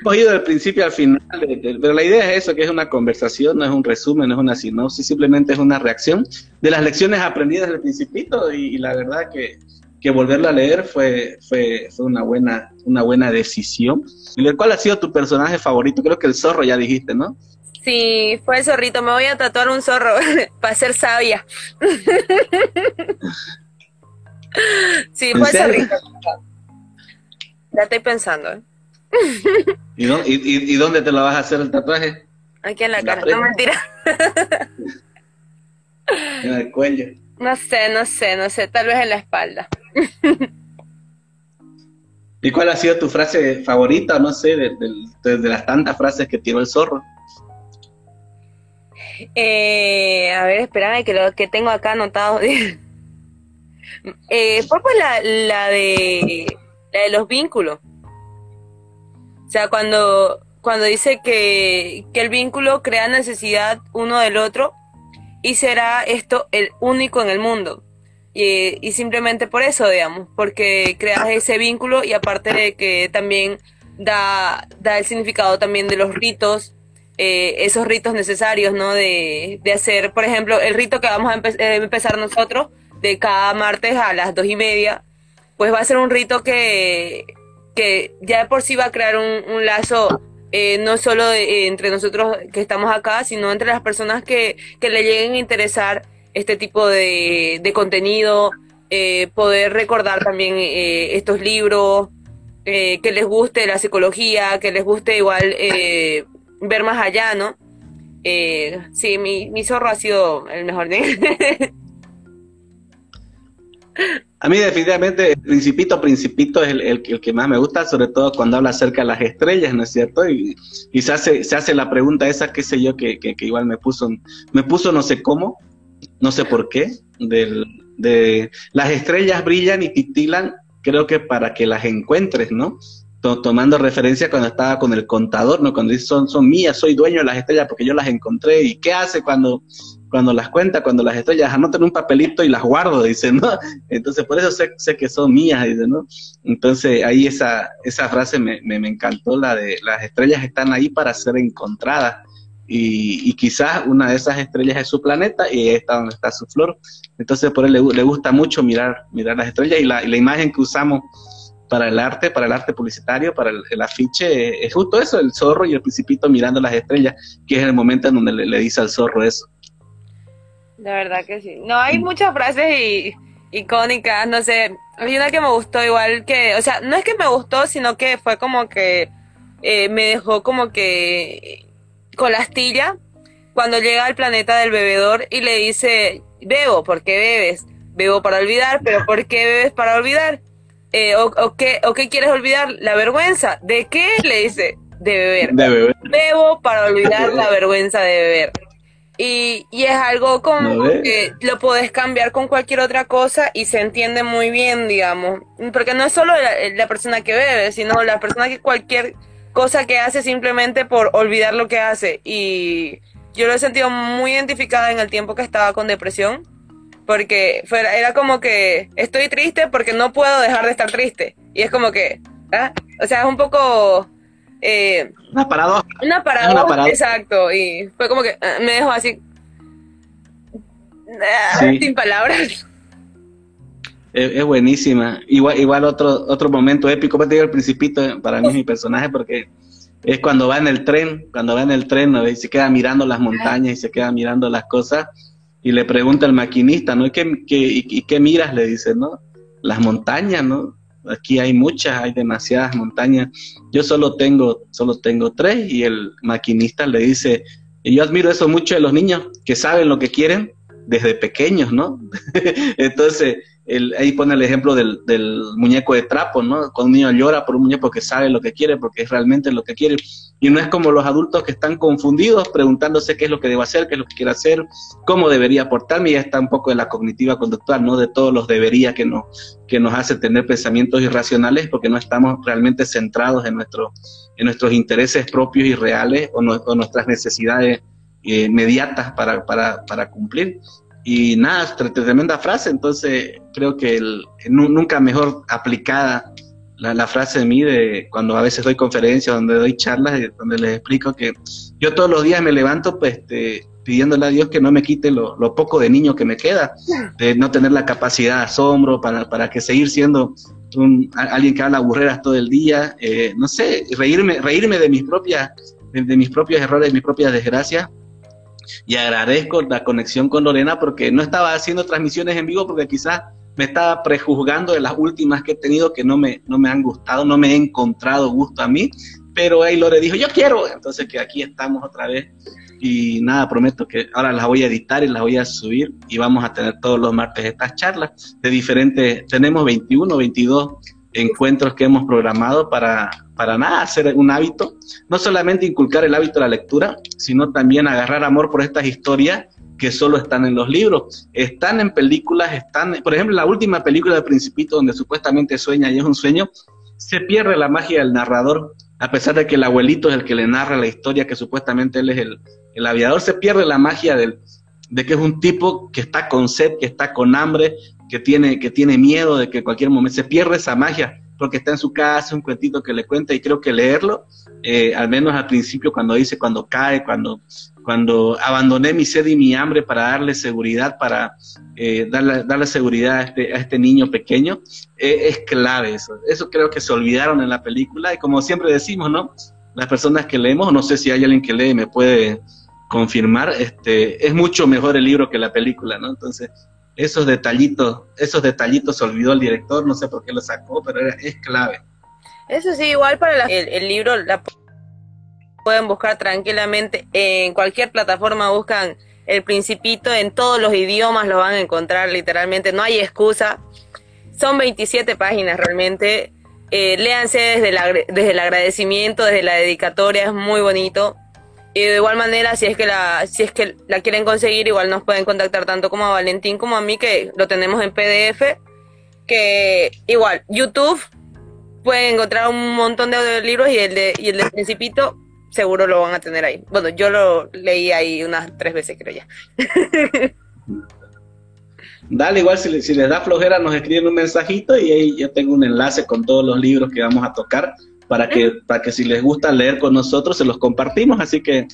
Hemos ido del principio al final, pero la idea es eso, que es una conversación, no es un resumen, no es una sinopsis, simplemente es una reacción de las lecciones aprendidas del principito y, la verdad que, que, volverla a leer fue, fue, fue, una, buena, una buena decisión. ¿Cuál ha sido tu personaje favorito? Creo que el zorro ya dijiste, ¿no? Sí, fue el zorrito. Me voy a tatuar un zorro para ser sabia. sí, fue el zorrito. Ya estoy pensando. ¿eh? ¿Y, dónde te lo vas a hacer el tatuaje? Aquí en la, cara, no mentira. en el cuello. No sé, no sé, no sé, tal vez en la espalda. ¿Y cuál ha sido tu frase favorita, no sé, de, de las tantas frases que tiró el zorro? Eh, a ver, espérame que lo que tengo acá anotado. eh, fue pues la, la, de, la de los vínculos. Sea, cuando, cuando dice que, que el vínculo crea necesidad uno del otro y será esto el único en el mundo. Y, y, simplemente por eso, digamos, porque creas ese vínculo y aparte de que también da, da el significado también de los ritos eh, esos ritos necesarios, ¿no? De, de, hacer, por ejemplo, el rito que vamos a eh, empezar nosotros de cada martes a las dos y media, pues va a ser un rito que, que ya de por sí va a crear un, lazo eh, no solo entre nosotros que estamos acá, sino entre las personas que, que le lleguen a interesar este tipo de, de contenido, poder recordar también estos libros, que les guste la psicología, que les guste igual ver más allá, ¿no? Eh, sí, mi, mi zorro ha sido el mejor. A mí definitivamente el Principito Principito es el, el, que más me gusta, sobre todo cuando habla acerca de las estrellas, ¿no es cierto? Y, y se, hace, se hace la pregunta esa, qué sé yo, que, que, igual me puso, me puso no sé cómo, no sé por qué, del, de las estrellas brillan y titilan, creo que para que las encuentres, ¿no? tomando referencia cuando estaba con el contador, ¿no? Cuando dice, son, son mías, soy dueño de las estrellas porque yo las encontré. ¿Y qué hace cuando, cuando las cuenta, cuando las estrellas anotan un papelito y las guardo? Dice, ¿no? Entonces, por eso sé, sé que son mías, dice, ¿no? Entonces, ahí esa, esa frase me, me, encantó, la de las estrellas están ahí para ser encontradas. Y, y, quizás una de esas estrellas es su planeta y está donde está su flor. Entonces, por él le, le gusta mucho mirar, mirar las estrellas y la, y la imagen que usamos para el arte, para el arte publicitario, para el, afiche, es justo eso, el zorro y el principito mirando las estrellas, que es el momento en donde le, dice al zorro eso. De verdad que sí. No, hay muchas frases icónicas, no sé, hay una que me gustó igual que, o sea, no es que me gustó, sino que fue como que eh, me dejó como que con la astilla cuando llega al planeta del bebedor y le dice, bebo, ¿por qué bebes? Bebo para olvidar, pero ¿por qué bebes para olvidar? Eh, o, qué, ¿O qué quieres olvidar? ¿La vergüenza? ¿De qué? Le dice, de beber. De beber. Bebo para olvidar la vergüenza de beber. Y, y es algo como que lo puedes cambiar con cualquier otra cosa y se entiende muy bien, digamos. Porque no es solo la, persona que bebe, sino la persona que cualquier cosa que hace simplemente por olvidar lo que hace. Y yo lo he sentido muy identificada en el tiempo que estaba con depresión porque era como que estoy triste porque no puedo dejar de estar triste. Y es como que, ¿ah? o sea, es un poco... Eh, una paradoja. Una paradoja, exacto. Y fue como que ah, me dejó así, ah, sin palabras. es, buenísima. Igual, igual otro, otro momento épico, te digo el principito, para mí es mi personaje porque es cuando va en el tren, cuando va en el tren ¿no? y se queda mirando las montañas y se queda mirando las cosas y le pregunta al maquinista, ¿no? ¿Y qué, y, qué miras? Le dice, ¿no? Las montañas, ¿no? Aquí hay muchas, hay demasiadas montañas. Yo solo tengo, solo tengo tres y el maquinista le dice, y yo admiro eso mucho de los niños que saben lo que quieren desde pequeños, ¿no? Entonces, ahí pone el ejemplo del, muñeco de trapo, ¿no? Cuando un niño llora por un muñeco que sabe lo que quiere, porque es realmente lo que quiere. Y no es como los adultos que están confundidos preguntándose qué es lo que debo hacer, qué es lo que quiero hacer, cómo debería portarme. Y ya está un poco de la cognitiva conductual, ¿no? De todos los debería que nos, que nos hace tener pensamientos irracionales porque no estamos realmente centrados en, nuestro, en nuestros intereses propios y reales o, nuestras necesidades eh, para, para, para cumplir. Y nada, tremenda frase, entonces creo que el, nunca mejor aplicada la, frase de mí de cuando a veces doy conferencias, donde doy charlas, donde les explico que yo todos los días me levanto pues este, pidiéndole a Dios que no me quite lo, poco de niño que me queda, de no tener la capacidad de asombro para, para que seguir siendo un, alguien que habla burreras todo el día, eh, no sé, reírme, reírme de mis propias, de mis propios errores, de mis propias desgracias y agradezco la conexión con Lorena porque no estaba haciendo transmisiones en vivo porque quizás me estaba prejuzgando de las últimas que he tenido que no me, no me han gustado, no me he encontrado gusto a mí, pero ahí Lore dijo, yo quiero, entonces que aquí estamos otra vez. Y nada, prometo que ahora las voy a editar y las voy a subir y vamos a tener todos los martes estas charlas de diferentes, tenemos 21, 22 encuentros que hemos programado para, para nada hacer un hábito, no solamente inculcar el hábito de la lectura, sino también agarrar amor por estas historias que solo están en los libros, están en películas, están, por ejemplo, la última película de Principito donde supuestamente sueña y es un sueño, se pierde la magia del narrador, a pesar de que el abuelito es el que le narra la historia, que supuestamente él es el, el aviador, se pierde la magia del, de que es un tipo que está con sed, que está con hambre, que tiene, que tiene miedo de que cualquier momento se pierde esa magia porque está en su casa, un cuentito que le cuenta y creo que leerlo, eh, al menos al principio cuando dice, cuando cae, cuando, cuando abandoné mi sed y mi hambre para darle seguridad, para eh, darle, darle seguridad a este, a este niño pequeño, eh, es clave eso. Eso creo que se olvidaron en la película y como siempre decimos, ¿no? Las personas que leemos, no sé si hay alguien que lee, me puede confirmar, este, es mucho mejor el libro que la película, ¿no? Entonces, esos detallitos, esos detallitos olvidó el director, no sé por qué lo sacó, pero es clave. Eso sí, igual para el, libro la pueden buscar tranquilamente en cualquier plataforma, buscan el principito en todos los idiomas lo van a encontrar literalmente, no hay excusa. Son 27 páginas realmente. Eh, léanse desde, desde el agradecimiento, desde la dedicatoria, es muy bonito. Y de igual manera, si es que la, si es que la quieren conseguir, igual nos pueden contactar tanto como a Valentín como a mí, que lo tenemos en PDF. Que igual, YouTube pueden encontrar un montón de libros y el de, y el de Principito seguro lo van a tener ahí. Bueno, yo lo leí ahí unas tres veces, creo ya. Dale, igual si, si les da flojera, nos escriben un mensajito y ahí yo tengo un enlace con todos los libros que vamos a tocar para que, para que si les gusta leer con nosotros, se los compartimos. Así que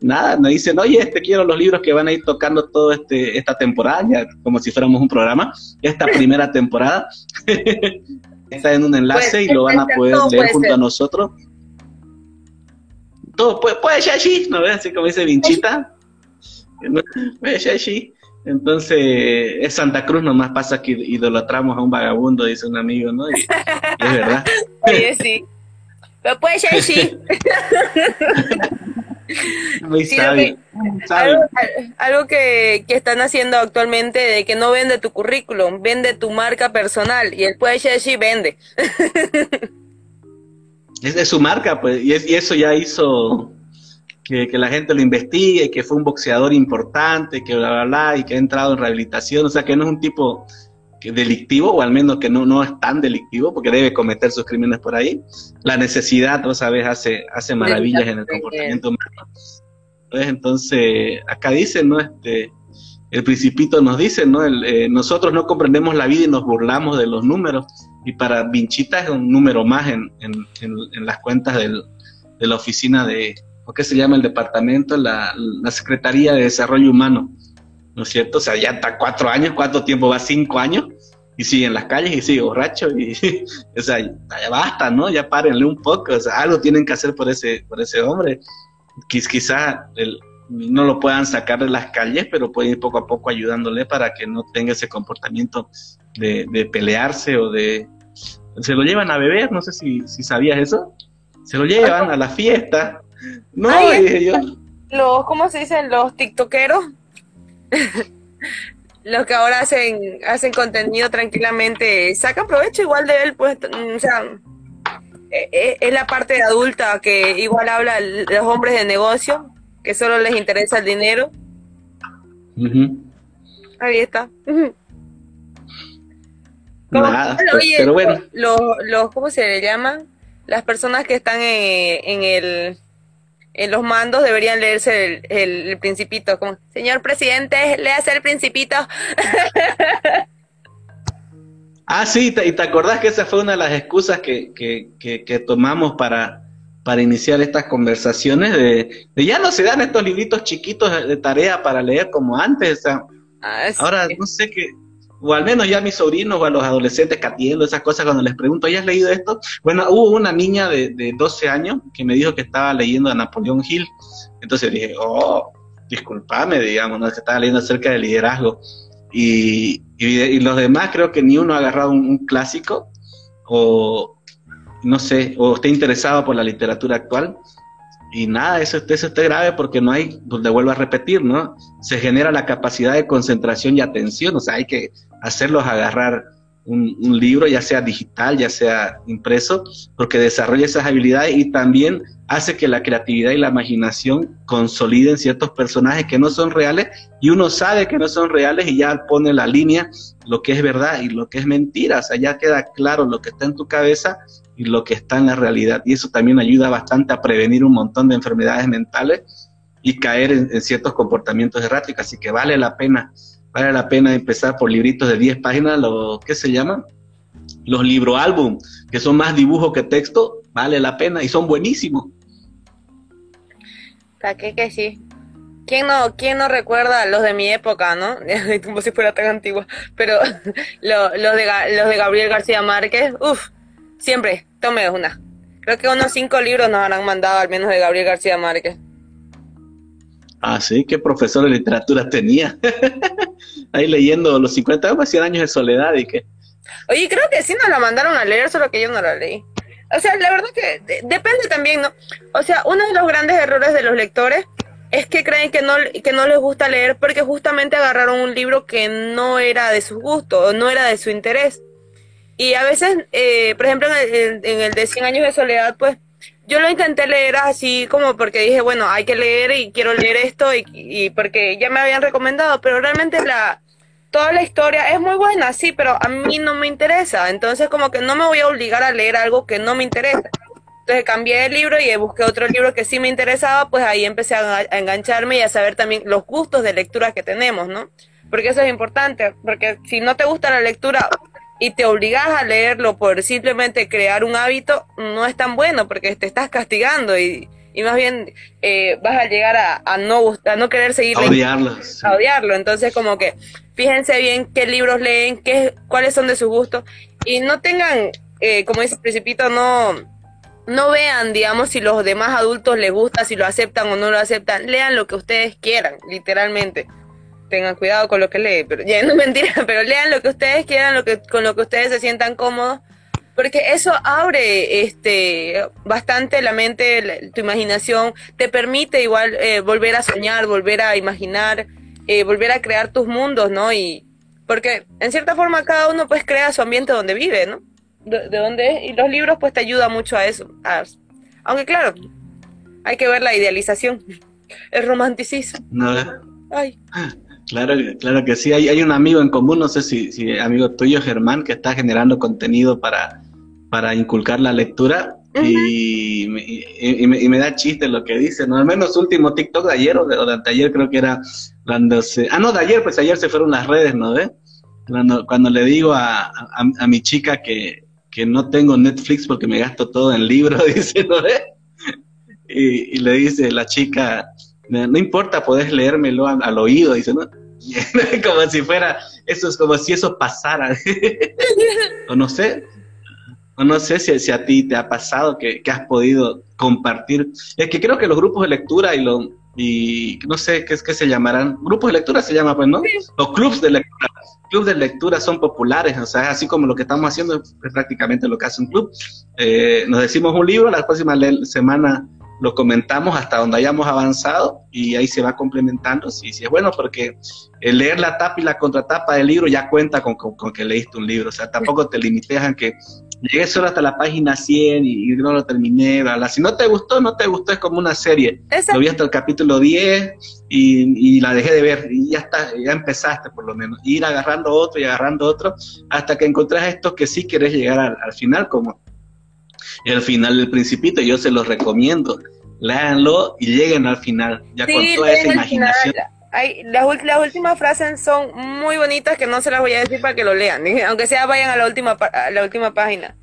nada, nos dicen, oye, este quiero los libros que van a ir tocando toda este, esta temporada, ya como si fuéramos un programa, esta primera temporada. Está en un enlace y lo van a poder leer junto a nosotros. Todo puede, puede ser allí, ¿no ves? Así como dice Vinchita. Puede ser allí. Entonces, es Santa Cruz, nomás pasa que idolatramos a un vagabundo, dice un amigo, ¿no? Y, es verdad. Oye, sí. Pero puede ser sí. Muy Algo, que, están haciendo actualmente de que no vende tu currículum, vende tu marca personal y el puede ser sí vende. es de su marca, pues, y, y eso ya hizo que, la gente lo investigue, que fue un boxeador importante, que bla, bla, bla, y que ha entrado en rehabilitación, o sea, que no es un tipo delictivo, o al menos que no, no es tan delictivo, porque debe cometer sus crímenes por ahí. La necesidad, sabes, hace, hace maravillas en el comportamiento humano. Entonces, acá dice, ¿no? Este, el principito nos dice, ¿no? Eh, nosotros no comprendemos la vida y nos burlamos de los números, y para Vinchita es un número más en, en, las cuentas del, de la oficina de, ¿o qué se llama el departamento? La, la Secretaría de Desarrollo Humano ¿no es cierto? O sea, ya está cuatro años, ¿cuánto tiempo va? Cinco años. y sigue en las calles y sigue borracho y o sea ya basta no ya párenle un poco o sea algo tienen que hacer por ese por ese hombre quizá no lo puedan sacar de las calles pero pueden ir poco a poco ayudándole para que no tenga ese comportamiento de, de pelearse o de se lo llevan a beber no sé si, si sabías eso se lo llevan a la fiesta no los cómo se dicen los tiktokeros los que ahora hacen hacen contenido tranquilamente sacan provecho igual de él pues o sea e, e, es la parte adulta que igual habla los hombres de negocio que solo les interesa el dinero. Ahí está. Pero bueno. los, los cómo se le llaman las personas que están en el en los mandos deberían leerse el, principito, como, señor presidente, léase el principito. ah, sí, y te acordás que esa fue una de las excusas que, que, tomamos para, para iniciar estas conversaciones, de, ya no se dan estos libritos chiquitos de tarea para leer como antes. Ah, ahora no sé qué, o al menos ya a mis sobrinos o a los adolescentes catiendo esas cosas cuando les pregunto, ¿ya has leído esto? Bueno, hubo una niña de, de 12 años que me dijo que estaba leyendo a Napoleón Hill, entonces dije, oh, discúlpame, digamos, ¿no? que estaba leyendo acerca del liderazgo. Y, y, los demás creo que ni uno ha agarrado un, clásico o, no sé, o está interesado por la literatura actual. Y nada, eso, eso está grave porque no hay, pues le vuelvo a repetir, ¿no? Se genera la capacidad de concentración y atención, o sea, hay que hacerlos agarrar un, libro, ya sea digital, ya sea impreso, porque desarrolla esas habilidades y también hace que la creatividad y la imaginación consoliden ciertos personajes que no son reales y uno sabe que no son reales y ya pone la línea lo que es verdad y lo que es mentira, o sea, ya queda claro lo que está en tu cabeza y lo que está en la realidad y eso también ayuda bastante a prevenir un montón de enfermedades mentales y caer en, ciertos comportamientos erráticos, así que vale la pena vale la pena empezar por libritos de 10 páginas, lo ¿qué se llama? Los libro álbum, que son más dibujo que texto, vale la pena y son buenísimos. ¿Para qué que sí? ¿Quién no, ¿Quién no recuerda los de mi época, no? Como si fuera tan antigua. Pero los, de, los de Gabriel García Márquez, uff, siempre, tome una. Creo que unos cinco libros nos han mandado al menos de Gabriel García Márquez. Ah, sí, qué profesor de literatura tenía. Ahí leyendo los 50 o 100 años de soledad y qué. Oye, creo que sí nos la mandaron a leer, solo que yo no la leí. O sea, la verdad que depende también, ¿no? O sea, uno de los grandes errores de los lectores es que creen que no, que no les gusta leer porque justamente agarraron un libro que no era de su gusto o no era de su interés. Y a veces, eh, por ejemplo, en el, en el de 100 años de soledad, pues yo lo intenté leer así como porque dije, bueno, hay que leer y quiero leer esto y, porque ya me habían recomendado, pero realmente la toda la historia es muy buena, sí, pero a mí no me interesa, entonces como que no me voy a obligar a leer algo que no me interesa. Entonces cambié de libro y busqué otro libro que sí me interesaba, pues ahí empecé a engancharme y a saber también los gustos de lectura que tenemos, ¿no? Porque eso es importante, porque si no te gusta la lectura, y te obligas a leerlo por simplemente crear un hábito, no es tan bueno porque te estás castigando y, y más bien eh, vas a llegar a, a no a no querer seguir a odiarlo, a odiarlo. Entonces como que fíjense bien qué libros leen, qué, cuáles son de su gusto y no tengan, eh, como dice el Principito, no, no vean, digamos, si los demás adultos les gusta, si lo aceptan o no lo aceptan, lean lo que ustedes quieran, literalmente tengan cuidado con lo que leen, pero ya no es mentira, pero lean lo que ustedes quieran, lo que, con lo que ustedes se sientan cómodos, porque eso abre este bastante la mente, tu imaginación, te permite igual eh, volver a soñar, volver a imaginar, eh, volver a crear tus mundos, ¿no? Y porque en cierta forma cada uno pues crea su ambiente donde vive, ¿no? De, donde y los libros pues te ayudan mucho a eso. aunque claro, hay que ver la idealización, el romanticismo. No. Ay. Claro, claro que sí. Hay, hay un amigo en común, no sé si, si amigo tuyo, Germán, que está generando contenido para, para inculcar la lectura y, y, me, da chiste lo que dice, ¿no? Al menos último TikTok de ayer o de, ayer creo que era cuando se... Ah, no, de ayer, pues ayer se fueron las redes, ¿no? Cuando, cuando le digo a, a, mi chica que, que, no tengo Netflix porque me gasto todo en libros, dice, ¿no? Y, y le dice la chica, no importa, podés leérmelo al, oído, dice, ¿no? como si fuera, eso es como si eso pasara. o no sé, o no sé si, si, a ti te ha pasado que, que, has podido compartir. Es que creo que los grupos de lectura y lo y no sé qué es que se llamarán. Grupos de lectura se llama, pues, ¿no? O clubs de lectura. Clubs de lectura son populares, o sea, así como lo que estamos haciendo es prácticamente lo que hace un club. Eh, nos decimos un libro, la próxima semana lo comentamos hasta donde hayamos avanzado y ahí se va complementando. Sí, sí es bueno porque el leer la tapa y la contratapa del libro ya cuenta con, con, que leíste un libro. O sea, tampoco te limites a que llegué solo hasta la página 100 y, no lo terminé. ¿verdad? Si no te gustó, no te gustó, es como una serie. Lo vi hasta el capítulo 10 y, y, la dejé de ver y ya está, ya empezaste por lo menos. Ir agarrando otro y agarrando otro hasta que encontrás esto que sí querés llegar al, al final, como el final del Principito, yo se los recomiendo. Léanlo y lleguen al final, ya con toda esa imaginación. las, las, últimas frases son muy bonitas que no se las voy a decir para que lo lean, aunque sea vayan a la última, a la última página.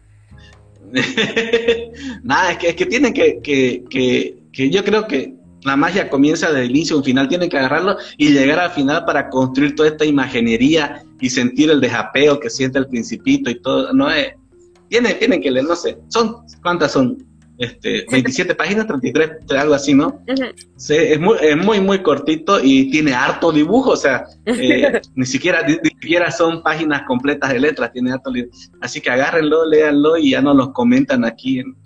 Nada, es que, es que tienen que, que, que, que yo creo que la magia comienza desde el inicio un final, tienen que agarrarlo y llegar al final para construir toda esta imaginería y sentir el desapeo que siente el principito y todo, no es, tienen, tienen que leer, no sé, son, ¿cuántas son? Este, 27 páginas, 33, algo así, ¿no? es, muy, es muy, muy cortito y tiene harto dibujo, o sea, eh, ni, siquiera, ni, siquiera son páginas completas de letras, tiene harto Así que agárrenlo, léanlo y ya nos los comentan aquí en,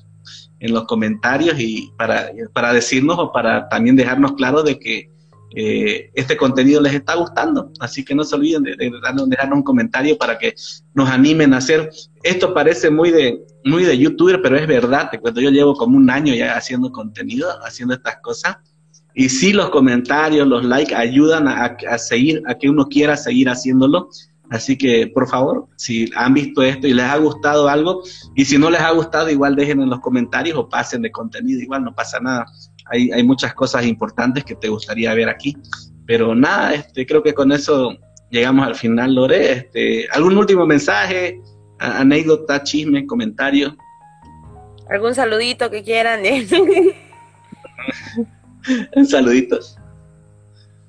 en los comentarios y para, para decirnos o para también dejarnos claro de que eh, este contenido les está gustando. Así que no se olviden de, darnos, dejarnos un comentario para que nos animen a hacer. Esto parece muy de, muy de youtuber, pero es verdad. Te cuento, yo llevo como un año ya haciendo contenido, haciendo estas cosas. Y sí, los comentarios, los likes ayudan a, a seguir, a que uno quiera seguir haciéndolo. Así que, por favor, si han visto esto y les ha gustado algo, y si no les ha gustado, igual dejen en los comentarios o pasen de contenido, igual no pasa nada hay, hay muchas cosas importantes que te gustaría ver aquí. Pero nada, este, creo que con eso llegamos al final, Lore. Este, ¿Algún último mensaje, anécdota, chisme, comentario? ¿Algún saludito que quieran? Saluditos.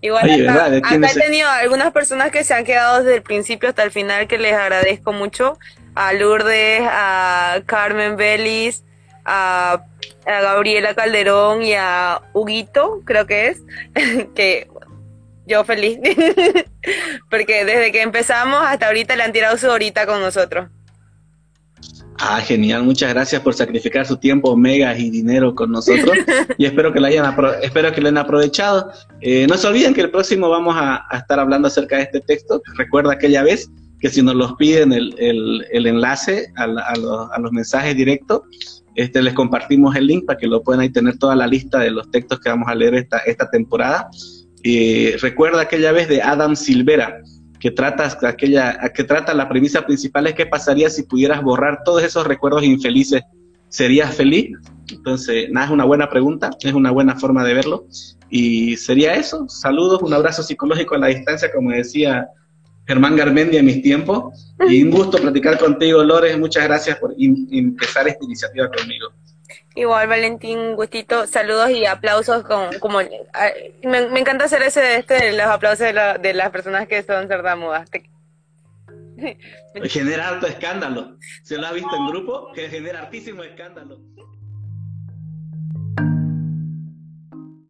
Igual acá, he tenido algunas personas que se han quedado desde el principio hasta el final que les agradezco mucho. A Lourdes, a Carmen Belis, a a Gabriela Calderón y a Huguito, creo que es, que yo feliz, porque desde que empezamos hasta ahorita le han tirado su horita con nosotros. Ah, genial, muchas gracias por sacrificar su tiempo, megas y dinero con nosotros y espero que lo hayan espero que lo hayan aprovechado. Eh, no se olviden que el próximo vamos a, estar hablando acerca de este texto. Recuerda aquella vez que si nos los piden el, el, enlace a, los, a los mensajes directos, este, les compartimos el link para que lo puedan ahí tener toda la lista de los textos que vamos a leer esta, esta temporada. recuerda aquella vez de Adam Silvera, que trata, aquella, que trata la premisa principal es qué pasaría si pudieras borrar todos esos recuerdos infelices. ¿Serías feliz? Entonces, nada, es una buena pregunta, es una buena forma de verlo. Y sería eso. Saludos, un abrazo psicológico a la distancia, como decía Germán Garmendi en mis tiempos. Y un gusto platicar contigo, Lores. Muchas gracias por empezar esta iniciativa conmigo. Igual, Valentín, gustito, saludos y aplausos. Como, como me, encanta hacer ese este, los aplausos de, de las personas que son sordamudas. Genera alto escándalo. ¿Se lo ha visto en grupo? Que genera altísimo escándalo.